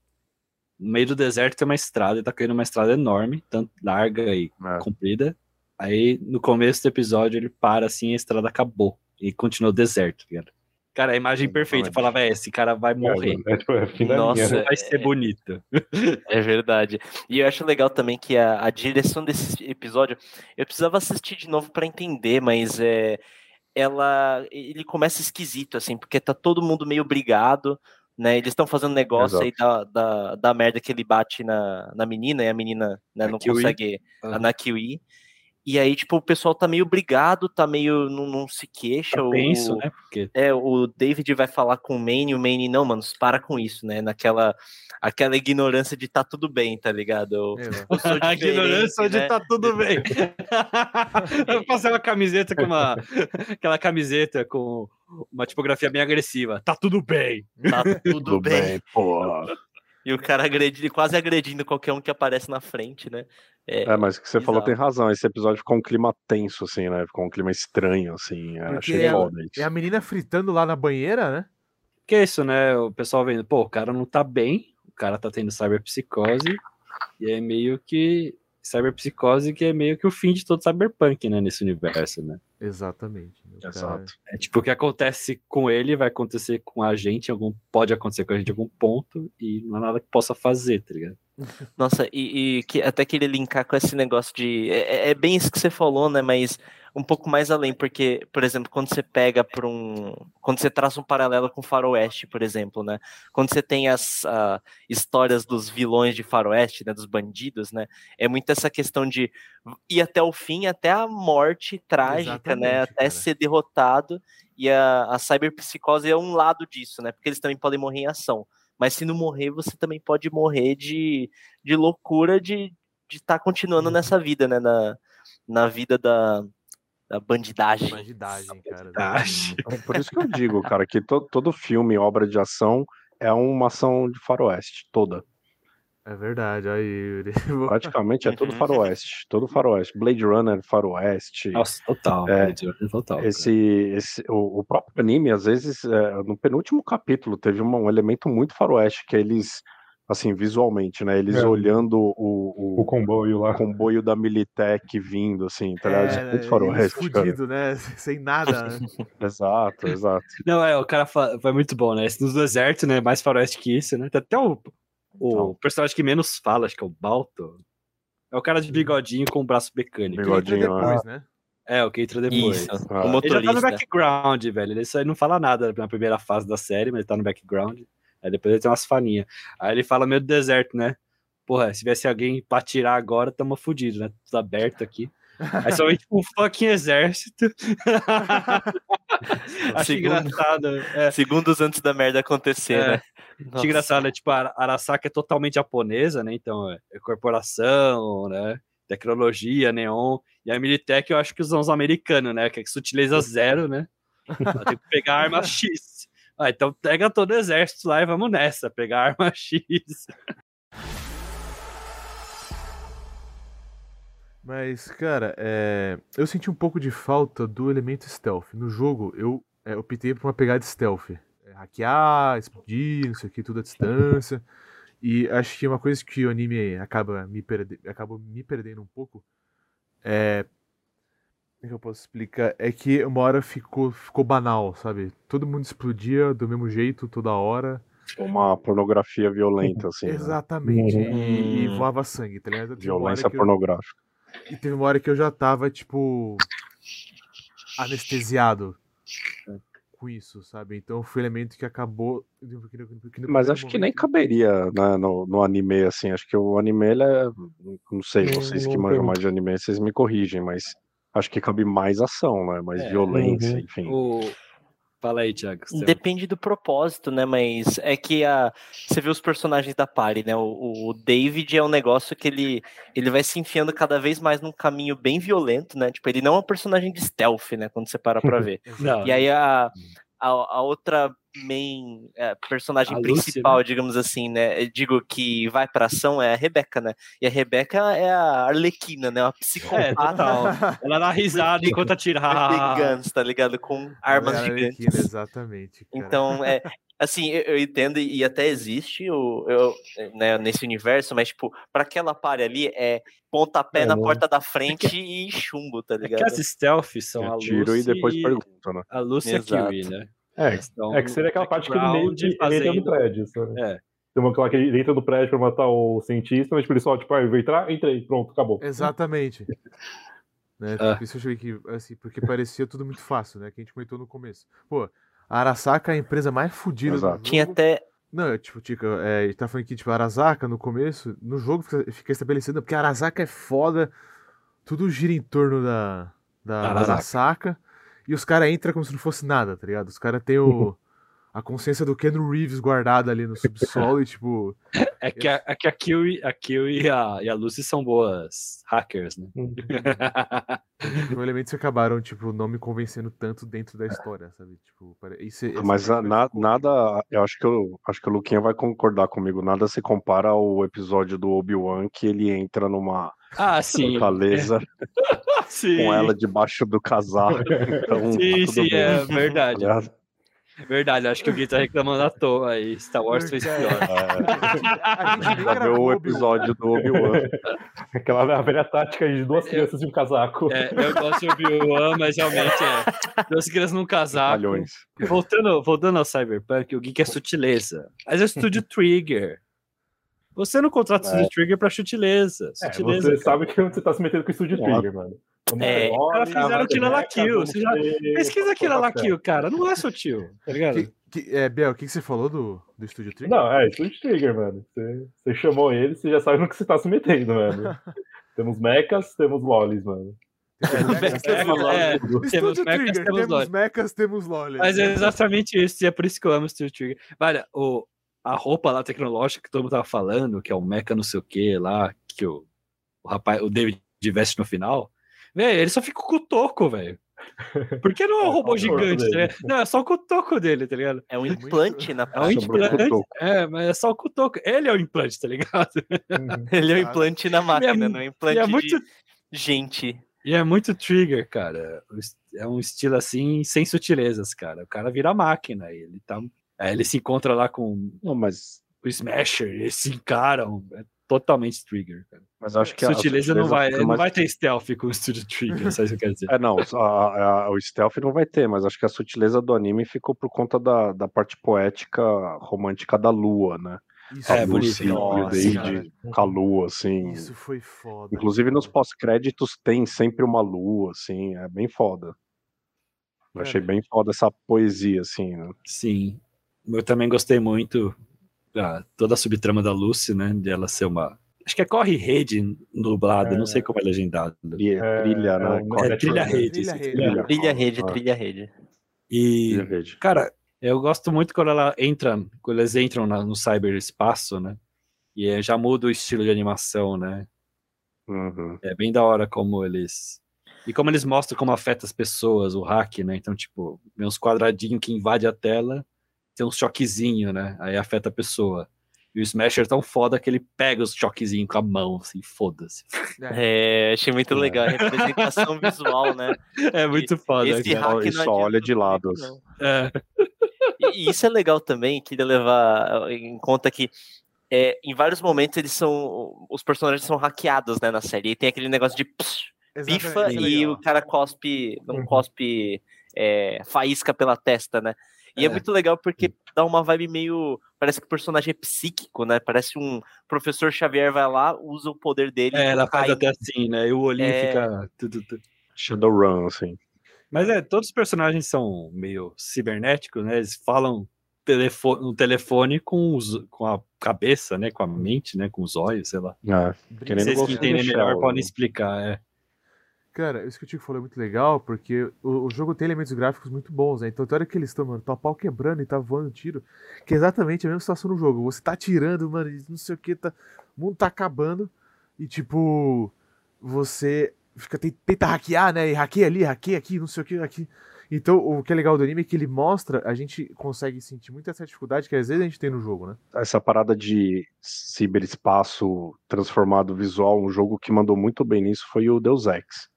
Speaker 2: no meio do deserto tem uma estrada, ele tá correndo numa estrada enorme, tanto larga e
Speaker 4: É.
Speaker 2: comprida. Aí, no começo do episódio, ele para assim e a estrada acabou. E continua o deserto, tá ligado? Cara, a imagem perfeita. Eu falava, é, esse cara vai morrer.
Speaker 3: É, tipo, é fim da
Speaker 5: Nossa,
Speaker 3: né?
Speaker 2: Vai ser bonito.
Speaker 5: É verdade. E eu acho legal também que a, a direção desse episódio, eu precisava assistir de novo pra entender, mas é, ela, ele começa esquisito, assim, porque tá todo mundo meio brigado, né? Eles estão fazendo negócio aí da, da, da merda que ele bate na, na menina, e a menina né,
Speaker 2: Na
Speaker 5: não
Speaker 2: Kiwi.
Speaker 5: consegue,
Speaker 2: Ah.
Speaker 5: na Kiwi. E aí, tipo, o pessoal tá meio brigado, tá meio, não, não se queixa. O-
Speaker 2: penso, né? Porque
Speaker 5: é, o David vai falar com o Manny, o Manny, não, mano, para com isso, né? Naquela aquela ignorância de tá tudo bem, tá ligado? Eu, eu sou
Speaker 2: a ignorância
Speaker 5: né?
Speaker 2: tá tudo bem. Eu passei uma camiseta com uma. Aquela camiseta com uma tipografia bem agressiva. Tá tudo bem.
Speaker 5: Tá tudo,
Speaker 4: Tudo
Speaker 5: bem.
Speaker 4: bem, pô.
Speaker 5: E o cara agredindo, quase agredindo qualquer um que aparece na frente, né?
Speaker 4: É, mas o que você falou
Speaker 5: bizarro.
Speaker 4: tem razão. Esse episódio ficou um clima tenso, assim, né? Ficou um clima estranho, assim. é,
Speaker 1: Porque
Speaker 4: Achei
Speaker 1: é-
Speaker 4: foda isso.
Speaker 1: É a menina fritando lá na banheira, né?
Speaker 2: Que é isso, né? O pessoal vendo, pô, o cara não tá bem, o cara tá tendo cyberpsicose, e é meio que. Cyberpsicose que é meio que o fim de todo cyberpunk, né? Nesse universo, né?
Speaker 1: Exatamente.
Speaker 4: Exato.
Speaker 2: É tipo, o que acontece com ele vai acontecer com a gente, algum, pode acontecer com a gente em algum ponto, e não há nada que possa fazer, tá ligado?
Speaker 5: Nossa, e, e que, até queria linkar com esse negócio de. É, é bem isso que você falou, né? Mas um pouco mais além, porque, por exemplo, quando você pega para um. Quando você traça um paralelo com Faroeste, por exemplo, né? Quando você tem as ah, histórias dos vilões de Faroeste, né? Dos bandidos, né? É muito essa questão de ir até o fim, até a morte trágica, né?
Speaker 1: Exatamente,
Speaker 5: Até
Speaker 1: cara.
Speaker 5: ser derrotado. E a, a cyberpsicose é um lado disso, né? Porque eles também podem morrer em ação. Mas se não morrer, você também pode morrer de, de loucura de estar continuando nessa vida, né? Na, na vida da, da bandidagem.
Speaker 1: Bandidagem, cara.
Speaker 2: Bandidagem.
Speaker 4: É por isso que eu digo, cara, que to- todo filme, obra de ação, é uma ação de faroeste, toda.
Speaker 1: É verdade, aí, Yuri.
Speaker 4: Praticamente é todo
Speaker 5: Uhum.
Speaker 4: faroeste, todo faroeste. Blade Runner, faroeste.
Speaker 2: Nossa, total.
Speaker 4: É,
Speaker 2: total. cara.
Speaker 4: Esse, esse, o, o próprio anime, às vezes, é, no penúltimo capítulo, teve uma- um elemento muito faroeste, que eles, assim, visualmente, né? Eles
Speaker 3: É.
Speaker 4: olhando o,
Speaker 3: O
Speaker 4: o,
Speaker 3: comboio lá.
Speaker 4: comboio da Militech vindo, assim, tá ligado?
Speaker 1: É,
Speaker 4: muito faroeste,
Speaker 1: fudido, né? Sem nada. né?
Speaker 4: Exato, exato.
Speaker 2: Não, é, o cara fa- foi muito bom, né? Esse No deserto, né? Mais faroeste que isso, né? Tem até o, o
Speaker 4: Então.
Speaker 2: personagem que menos fala, acho que é o Balto. É o cara de bigodinho com o braço mecânico.
Speaker 4: Bigodinho,
Speaker 1: depois, né?
Speaker 2: É, o que entra depois.
Speaker 5: Isso,
Speaker 4: Ah.
Speaker 5: o
Speaker 2: Ele já tá no
Speaker 5: motorista.
Speaker 2: background, velho. Ele só não fala nada na primeira fase da série, mas ele tá no background. Aí depois ele tem umas faninhas. Aí ele fala meio do deserto, né? Porra, se tivesse alguém pra tirar agora, tamo fudido, né? Tudo aberto aqui. Aí só vem tipo um fucking exército. Acho
Speaker 5: Segundo-
Speaker 2: engraçado. É,
Speaker 5: Segundos antes da merda acontecer,
Speaker 2: É.
Speaker 5: né?
Speaker 2: acho engraçado, né? Tipo, a Arasaka é totalmente japonesa, né? Então, é é corporação, né? Tecnologia, neon. E a Militech, eu acho que são os americanos, né? Que é sutileza zero, né? Ela Tem que pegar arma X. Ah, então pega todo o exército lá e vamos nessa, pegar arma X.
Speaker 1: Mas, cara, é, eu senti um pouco de falta do elemento stealth. No jogo, eu é, optei por uma pegada stealth. É, hackear, explodir, não sei o que, tudo à distância. E acho que uma coisa que o anime acaba me, perde... acabou me perdendo um pouco é... que eu posso explicar? É que uma hora ficou, ficou banal, sabe? Todo mundo explodia do mesmo jeito, toda hora.
Speaker 4: Uma pornografia violenta, assim. Né?
Speaker 1: Exatamente.
Speaker 3: Uhum.
Speaker 1: E, e
Speaker 5: Hum.
Speaker 1: voava sangue, tá ligado?
Speaker 4: Violência
Speaker 1: que eu-
Speaker 4: pornográfica.
Speaker 1: E teve uma hora que eu já tava, tipo. anestesiado com isso, sabe? Então foi um elemento que acabou.
Speaker 4: Mas acho que nem caberia né, no, no anime, assim. Acho que o anime, ele é. Não sei, vocês que manjam mais de anime, vocês me corrigem, mas acho que cabe mais ação, né? Mais
Speaker 2: É,
Speaker 4: violência,
Speaker 3: uhum.
Speaker 4: enfim.
Speaker 2: O... Fala aí, Thiago. Stella.
Speaker 5: Depende do propósito, né? Mas é que a você vê os personagens da party, né? O, o David é um negócio que ele, ele vai se enfiando cada vez mais num caminho bem violento, né? Tipo, ele não é um personagem de stealth, né? Quando você para pra ver.
Speaker 2: Não,
Speaker 5: E aí a, a, a outra main é, personagem
Speaker 2: A
Speaker 5: principal, digamos assim, né? eu Digo que vai pra ação é a Rebeca, né? E a Rebeca é a Arlequina, né? Uma
Speaker 2: É,
Speaker 5: psicopata.
Speaker 2: total. Ela dá risada enquanto atira.
Speaker 5: Guns, tá ligado? Com armas
Speaker 1: Era
Speaker 5: gigantes.
Speaker 1: Arlequina, exatamente. cara.
Speaker 5: Então, é. Assim, eu, eu entendo e até existe o, eu, né, nesse universo, mas, tipo, pra aquela pare ali é pontapé
Speaker 3: É,
Speaker 5: na
Speaker 3: não-
Speaker 5: porta da frente e chumbo, tá
Speaker 2: É que
Speaker 5: ligado?
Speaker 2: as stealth são a
Speaker 4: É tiro e depois pergunta, né?
Speaker 2: A Lucy e a
Speaker 5: Exato.
Speaker 2: Kiwi, né?
Speaker 3: É, é que seria aquela parte que ele meio que ele entra no prédio. Sabe?
Speaker 2: É.
Speaker 3: Tem uma aquela que ele entra no prédio pra matar o cientista, mas tipo, ele só, tipo, ah, eu vou entrar, entrei, pronto, acabou.
Speaker 1: Exatamente. né?
Speaker 2: Ah.
Speaker 1: Por isso eu achei que, assim, porque parecia tudo muito fácil, né? Que a gente comentou no começo. Pô, a Arasaka é a empresa mais fodida do jogo.
Speaker 5: Tinha até.
Speaker 1: Não, é, tipo, Tica, é, a gente tá falando que, tipo, a Arasaka no começo, no jogo fica, fica estabelecido, porque a Arasaka é foda, tudo gira em torno da, da
Speaker 2: Arasaka.
Speaker 1: Arasaka, e os caras entram como se não fosse nada, tá ligado? Os caras têm o, a consciência do Ken Reeves guardada ali no subsolo e, tipo,
Speaker 2: É que a, é que a Kiwi, a Kiwi e, a, e a Lucy são boas hackers, né?
Speaker 1: são elementos que acabaram, tipo, não me convencendo tanto dentro da história, sabe? Tipo, pare- isso, essa
Speaker 4: Mas a- na- nada, eu acho que eu acho que o Luquinha vai concordar comigo. Nada se compara ao episódio do Obi-Wan que ele entra numa
Speaker 2: ah, sim.
Speaker 4: fortaleza
Speaker 2: sim.
Speaker 4: com ela debaixo do casaco. Então,
Speaker 2: Sim,
Speaker 4: tudo
Speaker 2: sim,
Speaker 4: bem,
Speaker 2: é
Speaker 4: tá
Speaker 2: verdade. Verdade, acho que o Gui tá reclamando à toa aí. Star Wars fez pior.
Speaker 4: Ver
Speaker 1: gravou
Speaker 4: o episódio do Obi-Wan.
Speaker 3: Aquela velha tática de duas crianças e um casaco.
Speaker 2: É, eu gosto de Obi-Wan, mas realmente é. Duas crianças num casaco.
Speaker 4: Malhões.
Speaker 2: Voltando, voltando ao Cyberpunk, o Geek é sutileza. Mas é o Estúdio Trigger. Você não contrata o Estúdio Trigger pra sutileza.
Speaker 3: É,
Speaker 2: Sutileza.
Speaker 3: você
Speaker 2: cara.
Speaker 3: sabe que você tá se metendo com o Estúdio
Speaker 4: Claro.
Speaker 3: Trigger, mano.
Speaker 5: É,
Speaker 3: Vamos
Speaker 2: cara,
Speaker 3: olha,
Speaker 2: fizeram
Speaker 3: vai
Speaker 2: Kill
Speaker 3: ter
Speaker 2: la Kill, já- Pesquisa aquilo lá
Speaker 3: papel.
Speaker 2: kill, cara. Não é sutil, tá ligado?
Speaker 1: Que, que, é, Biel, o que, que você falou do, do Estúdio Trigger?
Speaker 3: Não, é, Estúdio Trigger, mano. Você, você chamou ele, você já sabe no que você tá se metendo, mano. temos mechas, temos lolis, mano.
Speaker 1: Temos mechas, temos
Speaker 2: É,
Speaker 1: lolis.
Speaker 2: é,
Speaker 1: Estúdio
Speaker 2: temos mechas,
Speaker 1: Trigger,
Speaker 2: temos
Speaker 1: temos
Speaker 2: lolis.
Speaker 1: mechas, temos lolis.
Speaker 2: Mas é exatamente isso, e é por isso que eu amo o Steel Trigger. Olha, o, a roupa lá tecnológica que todo mundo tava falando, que é o mecha não sei o que lá, que o, o rapaz, o David veste no final, velho, ele só fica com o toco, velho. Por que não é um
Speaker 3: É,
Speaker 2: robô
Speaker 3: o corpo
Speaker 2: gigante? tá? Não, é só o cotoco dele, tá ligado?
Speaker 5: É um
Speaker 1: Muito-
Speaker 5: implante na
Speaker 2: É um
Speaker 4: o
Speaker 2: implante. É, mas é só o cotoco. Ele é o implante, tá ligado?
Speaker 3: Uhum.
Speaker 5: Ele é
Speaker 1: Cara,
Speaker 5: implante na máquina, não é um
Speaker 2: E
Speaker 5: implante
Speaker 2: é muito,
Speaker 5: de gente.
Speaker 2: e é muito trigger, cara. É um estilo assim, sem sutilezas, cara. O cara vira máquina. Ele tá. É, ele se encontra lá com
Speaker 4: Não, mas,
Speaker 2: o Smasher, eles se encaram. É totalmente trigger, cara.
Speaker 4: mas acho que a
Speaker 2: sutileza, não vai,
Speaker 4: fica
Speaker 2: não
Speaker 4: mais-
Speaker 2: vai ter stealth com o Studio Trigger, sabe o que eu quero dizer?
Speaker 4: É, não, a- a- o stealth não vai ter, mas acho que a sutileza do anime ficou por conta da, da parte poética romântica da lua, né?
Speaker 1: Isso
Speaker 2: É,
Speaker 4: a
Speaker 2: bonito.
Speaker 4: Lucy o
Speaker 1: foda,
Speaker 4: David
Speaker 1: cara.
Speaker 4: com a lua, assim.
Speaker 1: Isso foi foda.
Speaker 4: Inclusive nos pós-créditos tem sempre uma lua, assim, é bem foda. Eu achei
Speaker 1: Cara.
Speaker 4: bem foda essa poesia, assim, né?
Speaker 2: Sim. Eu também gostei muito da toda a subtrama da Lucy, né? De ela ser uma. Acho que é corre rede dublado, não sei como é legendado.
Speaker 3: É,
Speaker 4: Trilha,
Speaker 3: é
Speaker 4: né? Corre-
Speaker 2: É trilha rede.
Speaker 1: Trilha rede.
Speaker 2: trilha-
Speaker 5: Trilha rede, trilha rede.
Speaker 2: E,
Speaker 4: Trilha rede.
Speaker 2: cara, eu gosto muito quando ela entra, quando eles entram na- no cyberespaço, né? E é, já muda o estilo de animação, né?
Speaker 4: Uhum.
Speaker 2: É bem da hora como eles. E como eles mostram como afeta as pessoas, o hack, né? Então, tipo, vem uns quadradinhos que invade a tela, tem um choquezinho, né? Aí afeta a pessoa. E o Smasher é tão foda que ele pega os choquezinhos com a mão, assim, foda-se.
Speaker 5: É, achei muito legal a representação visual, né?
Speaker 2: É muito foda,
Speaker 5: Esse hack
Speaker 4: só olha de lado, assim.
Speaker 5: não.
Speaker 2: É,
Speaker 5: E, e isso é legal também, queria levar em conta que é, em vários momentos eles são. Os personagens são hackeados né, na série. E tem aquele negócio de. pss,
Speaker 1: isso é
Speaker 5: e
Speaker 1: legal.
Speaker 5: o cara cospe, não
Speaker 3: Uhum.
Speaker 5: cospe é, faísca pela testa, né? E é.
Speaker 2: É.
Speaker 5: muito legal porque dá uma vibe meio. Parece que o personagem é psíquico, né? Parece um professor Xavier vai lá, usa o poder dele.
Speaker 2: É, ela faz até assim, né? E o olhinho
Speaker 5: É.
Speaker 2: fica.
Speaker 4: Shadowrun, assim.
Speaker 2: Mas é, todos os personagens são meio cibernéticos, né? Eles falam telefone, no telefone com, os, com a cabeça, né? Com a mente, né? Com os olhos, sei lá.
Speaker 4: É, querendo
Speaker 2: Vocês que entendem melhor podem explicar, é.
Speaker 1: Cara, isso que o Tico falou é muito legal, porque o, o jogo tem elementos gráficos muito bons, né? Então, tem hora que eles estão, mano, tá pau quebrando e tá voando tiro, que é exatamente a mesma situação no jogo. Você tá atirando, mano, não sei o que, tá, o mundo tá acabando, e tipo, você fica, tenta hackear, né? E hackeia ali, hackeia aqui, não sei o que, aqui. Então, o que é legal do anime é que ele mostra, a gente consegue sentir muito essa dificuldade que às vezes a gente tem no jogo, né?
Speaker 4: Essa parada de ciberespaço transformado visual, um jogo que mandou muito bem nisso foi o Deus Ex.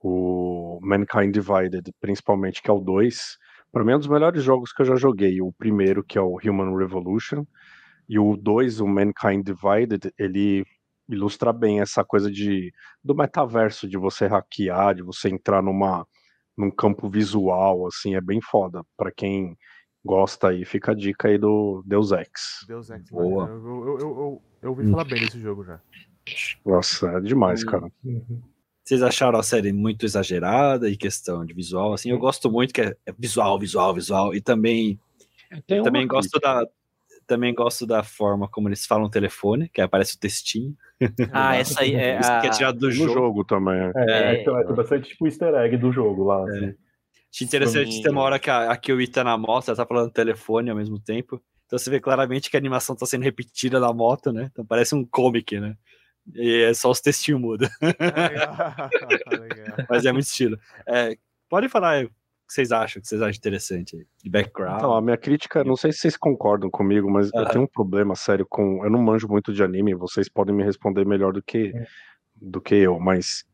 Speaker 4: O Mankind Divided, principalmente, que é o 2. Para mim, é um dos melhores jogos que eu já joguei. O primeiro, que é o Human Revolution, e o 2, o Mankind Divided, ele ilustra bem essa coisa de do metaverso, de você hackear, de você entrar numa num campo visual, assim, é bem foda. Para quem gosta aí, fica a dica aí do Deus Ex.
Speaker 1: Deus Ex,
Speaker 2: Boa.
Speaker 1: Eu, eu, eu, eu, eu ouvi
Speaker 2: Hum.
Speaker 1: falar bem desse jogo já.
Speaker 4: Nossa, é demais,
Speaker 2: Hum.
Speaker 4: cara.
Speaker 2: Vocês acharam a série muito exagerada em questão de visual? Assim, eu gosto muito que é visual, visual, visual. E também,
Speaker 4: Tem
Speaker 2: também gosto da. Também gosto da forma como eles falam no telefone, que aparece o textinho.
Speaker 5: Ah, essa aí é a.
Speaker 2: que é tirado do
Speaker 4: no
Speaker 2: jogo.
Speaker 4: jogo, também. é.
Speaker 3: É,
Speaker 5: É.
Speaker 3: é, então, é, tem bastante tipo easter egg do jogo lá.
Speaker 2: É.
Speaker 3: assim.
Speaker 2: Achei interessante ter uma hora que a, a Kiwi tá na moto, ela tá falando no telefone ao mesmo tempo. Então você vê claramente que a animação tá sendo repetida na moto, né? Então parece um comic, né? E é só os textinhos mudam. Mas é muito estilo. É, pode falar aí o que vocês acham, o que vocês acham interessante aí, de background.
Speaker 4: Então, a minha crítica, não sei se vocês concordam comigo, mas eu tenho um problema sério com. Eu não manjo muito de anime, vocês podem me responder melhor do que,
Speaker 3: É.
Speaker 4: do que eu, mas.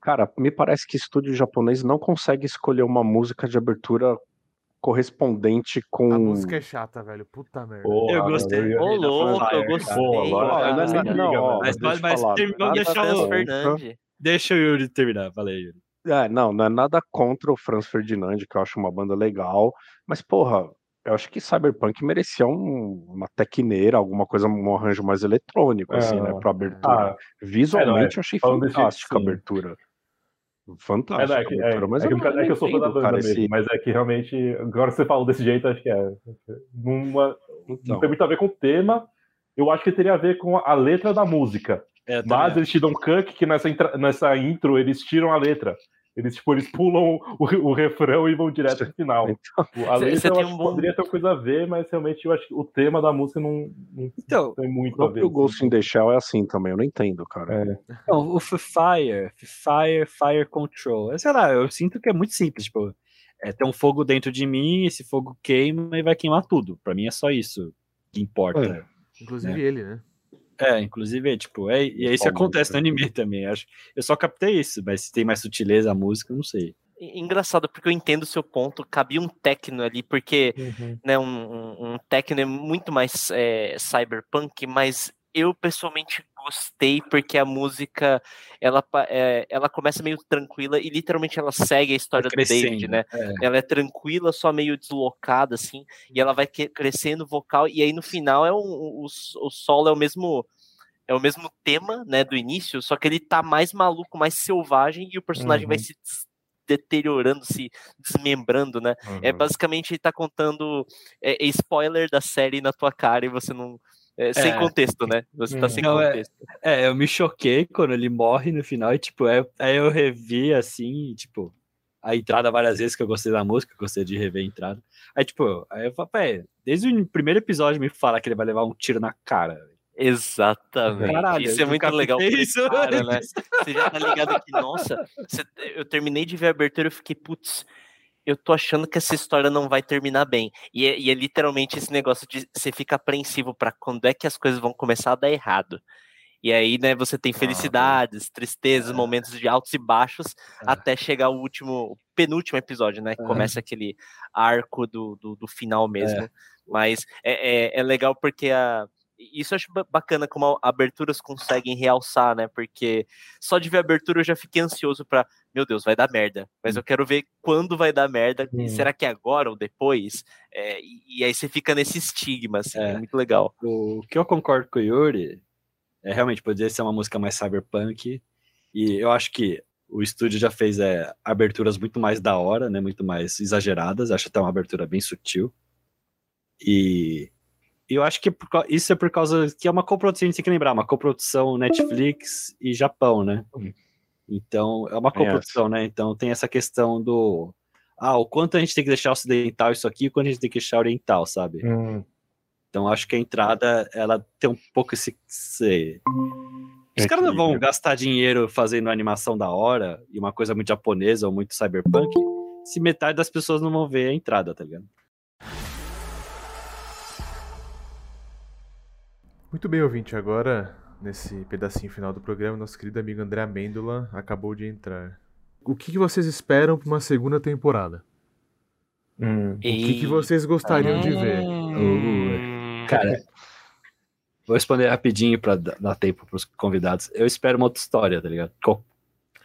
Speaker 4: Cara, me parece que estúdio japonês não consegue escolher uma música de abertura correspondente com.
Speaker 1: A música é chata, velho. Puta merda.
Speaker 3: Porra,
Speaker 2: Eu gostei.
Speaker 5: Ô, louco, eu gostei.
Speaker 3: Boa, agora- não é
Speaker 4: Não.
Speaker 2: Mas
Speaker 4: deixa
Speaker 2: pode- mas
Speaker 4: eu falar,
Speaker 2: termi-
Speaker 4: nada
Speaker 2: deixa
Speaker 4: contra-
Speaker 5: Fernandes.
Speaker 2: Deixa o Yuri terminar, falei, Yuri.
Speaker 4: É, não, não é nada contra o Franz Ferdinand, que eu acho uma banda legal, mas, porra, eu acho que Cyberpunk merecia um- uma tecneira, alguma coisa, um arranjo mais eletrônico, assim,
Speaker 3: É.
Speaker 4: né, pra abertura.
Speaker 3: Ah,
Speaker 4: Visualmente eu achei fantástica a
Speaker 3: sim.
Speaker 4: Abertura.
Speaker 3: é, não, é, é,
Speaker 4: mas
Speaker 3: é que,
Speaker 4: eu,
Speaker 3: é que eu sou fã da banda
Speaker 4: cara,
Speaker 3: mesmo,
Speaker 4: esse-
Speaker 3: mas é que realmente, agora você falou desse jeito, acho que é. Numa, não
Speaker 4: Então,
Speaker 3: tem muito a ver com o tema, eu acho que teria a ver com a letra da música.
Speaker 2: É,
Speaker 3: Mas eles te dão um cut que nessa, nessa intro eles tiram a letra. Eles, tipo, eles pulam o, o refrão e vão direto pro final.
Speaker 4: Então,
Speaker 3: A letra eu acho
Speaker 5: um bom-
Speaker 3: poderia ter uma coisa a ver, mas realmente eu acho que o tema da música não, não
Speaker 2: Então,
Speaker 3: tem
Speaker 4: o
Speaker 3: muito a ver.
Speaker 4: próprio Ghost in the Shell é assim também, eu não entendo, cara.
Speaker 3: É.
Speaker 2: Não, o Fire, Fire, Fire Control. É, Sei lá, eu sinto que é muito simples, tipo, é, tem um fogo dentro de mim, esse fogo queima e vai queimar tudo. Pra mim é só isso que importa.
Speaker 1: Inclusive ele, né?
Speaker 2: É, inclusive, é, tipo, é, e é isso que acontece no anime também. Acho. Eu só captei isso, mas se tem mais sutileza a música, eu não sei.
Speaker 5: Engraçado, porque eu entendo o seu ponto. Cabia um techno ali, porque
Speaker 3: Uhum.
Speaker 5: né, um, um, um techno é muito mais é, cyberpunk, mas eu pessoalmente gostei porque a música ela, é, ela começa meio tranquila e literalmente ela segue a história do David, né?
Speaker 2: é.
Speaker 5: Ela é tranquila, só meio deslocada, assim, e ela vai crescendo vocal, e aí no final é um, o, o solo é o mesmo. É o mesmo tema, né, do início, só que ele tá mais maluco, mais selvagem, e o personagem vai
Speaker 3: Uhum.
Speaker 5: se des- deteriorando, se desmembrando, né? É
Speaker 3: Uhum.
Speaker 5: basicamente ele tá contando é, é spoiler da série na tua cara e você não. É, sem
Speaker 2: É.
Speaker 5: contexto, né? Você tá
Speaker 3: Hum.
Speaker 5: sem
Speaker 2: Não, é-
Speaker 5: contexto.
Speaker 2: É, eu me choquei quando ele morre no final, e tipo, é- aí eu revi assim, tipo, a entrada várias vezes que eu gostei da música, gostei de rever a entrada. Aí, tipo, aí eu falei, "Pé, desde o primeiro episódio me fala que ele vai levar um tiro na cara. velho."
Speaker 5: Exatamente.
Speaker 2: Caralho,
Speaker 5: isso é muito legal.
Speaker 2: isso
Speaker 5: cara, né? Você já tá ligado que, nossa, você- eu terminei de ver a abertura e fiquei, putz, eu tô achando que essa história não vai terminar bem. E é, e é literalmente esse negócio de você fica apreensivo pra quando é que as coisas vão começar a dar errado. E aí, né, você tem felicidades, tristezas,
Speaker 2: É.
Speaker 5: momentos de altos e baixos,
Speaker 2: É.
Speaker 5: até chegar o último, o penúltimo episódio, né? Que
Speaker 2: É.
Speaker 5: começa aquele arco do, do, do final mesmo. Mas é, é, é legal porque a, Isso eu acho bacana como aberturas conseguem realçar, né? Porque só de ver a abertura eu já fiquei ansioso para, meu Deus, vai dar merda. Mas eu quero ver quando vai dar merda. Hum. Será que é agora ou depois? É, e, e, aí você fica nesse estigma, assim, é, é muito legal.
Speaker 2: O que eu concordo com o Yuri é realmente poderia ser uma música mais cyberpunk. E eu acho que o estúdio já fez é, aberturas muito mais da hora, né? Muito mais exageradas. Acho até uma abertura bem sutil. E eu acho que isso é por causa que é uma coprodução, a gente tem que lembrar, uma coprodução Netflix e Japão, né? Então, é uma coprodução, né? Então tem essa questão do ah, o quanto a gente tem que deixar ocidental isso aqui, o quanto a gente tem que deixar oriental, sabe? Hum. Então acho que a entrada ela tem um pouco esse, esse os caras não vão gastar dinheiro fazendo animação da hora e uma coisa muito japonesa ou muito cyberpunk se metade das pessoas não vão ver a entrada, tá ligado?
Speaker 1: Muito bem, ouvinte. Agora, nesse pedacinho final do programa, nosso querido amigo André Amêndola acabou de entrar. O que, vocês esperam para uma segunda temporada? Hum. O que, que, vocês gostariam de ver?
Speaker 2: Hum. Cara, Vou responder rapidinho pra dar tempo pros convidados. Eu espero uma outra história, tá ligado?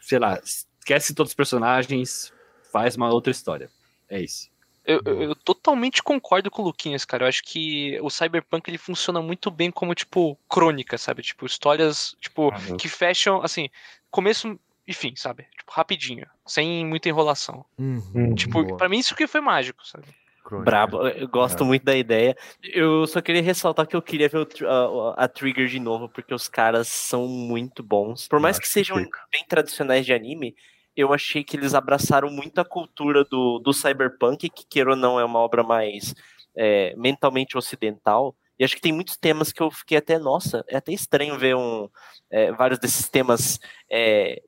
Speaker 2: Sei lá, esquece todos os personagens, faz uma outra história. É isso.
Speaker 6: Eu, eu, eu, totalmente concordo com o Luquinhas, cara. Eu acho que o Cyberpunk ele funciona muito bem como, tipo, crônica, sabe? Tipo, histórias, tipo, ah, que fecham, assim, começo e fim, sabe? Tipo, rapidinho, sem muita enrolação. Uhum, tipo, boa. pra mim isso que foi mágico, sabe?
Speaker 5: Crônica. Brabo, eu gosto é. muito da ideia. Eu só queria ressaltar que eu queria ver o, a, a, Trigger de novo, porque os caras são muito bons. Por mais que sejam que bem tradicionais de anime, eu achei que eles abraçaram muito a cultura do, do cyberpunk, que queira ou não é uma obra mais é, mentalmente ocidental. E acho que tem muitos temas que eu fiquei até, nossa, é até estranho ver um, é, vários desses temas é,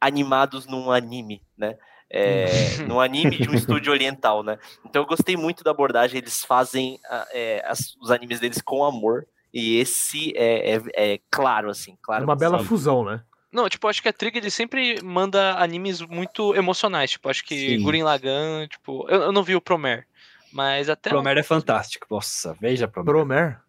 Speaker 5: animados num anime, né? é, no anime de um estúdio oriental, né? Então eu gostei muito da abordagem, eles fazem é, as, os animes deles com amor, e esse é, é, é claro, assim, claro.
Speaker 1: Uma bela sabe. fusão, né?
Speaker 6: Não, tipo, acho que a Trigger ele sempre manda animes muito emocionais, tipo, acho que Sim. Gurin Lagan, tipo, eu, eu não vi o Promer, mas até...
Speaker 2: Promer é fantástico, nossa, veja Promer.
Speaker 1: Promer?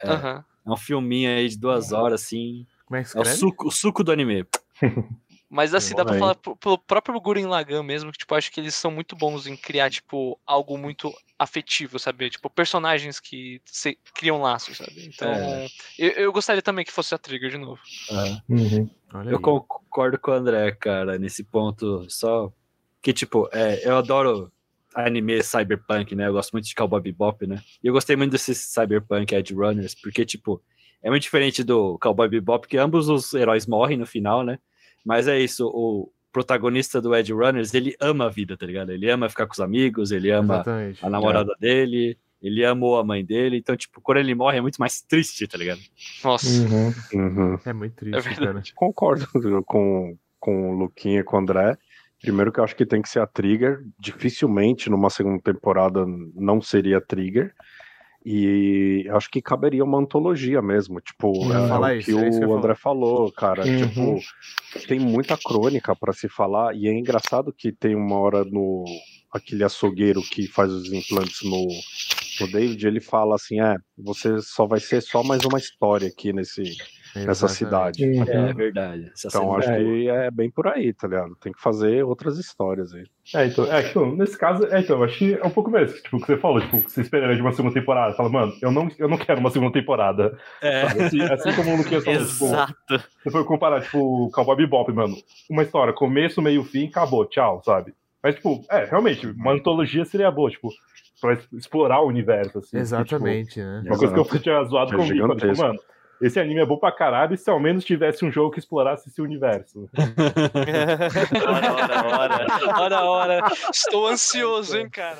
Speaker 2: É, uhum. é um filminho aí de duas horas, assim, Como é, que é o suco, o suco do anime.
Speaker 6: Mas assim, dá pra falar pelo próprio Guren Lagan mesmo, que tipo, acho que eles são muito bons em criar, tipo, algo muito afetivo, sabe? Tipo, personagens que se, criam laços, sabe? Então, é. eu, eu, gostaria também que fosse a Trigger de novo.
Speaker 2: É. Uhum. Eu concordo com o André, cara, nesse ponto, só que, tipo, é, eu adoro anime cyberpunk, né? Eu gosto muito de Cowboy Bebop, né? E eu gostei muito desses cyberpunk Edge Runners, porque, tipo, é muito diferente do Cowboy Bebop, que ambos os heróis morrem no final, né? Mas é isso, o protagonista do Edge Runners, ele ama a vida, tá ligado? Ele ama ficar com os amigos, ele ama Exatamente. a namorada é. dele, ele amou a mãe dele, então, tipo, quando ele morre é muito mais triste, tá ligado?
Speaker 6: Nossa.
Speaker 1: Uhum. Uhum. É muito triste, é cara.
Speaker 4: Concordo com, com o Luquinha e com o André. Primeiro que eu acho que tem que ser a Trigger. Dificilmente numa segunda temporada não seria a Trigger. E acho que caberia uma antologia mesmo, tipo, é, é o que é o André falou, cara. Uhum. Tipo, tem muita crônica para se falar, e é engraçado que tem uma hora no aquele açougueiro que faz os implantes no, no David, ele fala assim: é, você só vai ser só mais uma história aqui nesse nessa cidade.
Speaker 2: Uhum. É verdade.
Speaker 4: Essa então acho que é bem por aí, tá ligado? Tem que fazer outras histórias aí.
Speaker 3: É, então, é, então nesse caso, é, então, acho que é um pouco mesmo, tipo, o que você falou, tipo, que você esperaria de uma segunda temporada. Fala, mano, eu não, eu não quero uma segunda temporada. É. Assim, assim, como no que eu
Speaker 5: Exato. Tipo,
Speaker 3: você foi comparar, tipo, Cowboy Bebop, mano. Uma história, começo, meio, fim, acabou, tchau, sabe? Mas, tipo, é, realmente, uma antologia seria boa, tipo, pra explorar o universo, assim.
Speaker 1: Exatamente,
Speaker 3: tipo,
Speaker 1: né?
Speaker 3: Uma coisa que eu tinha zoado é comigo, tipo, mano, esse anime é bom pra caralho se ao menos tivesse um jogo que explorasse esse universo.
Speaker 6: ora, ora, ora. Ora, ora. Estou ansioso, hein, cara.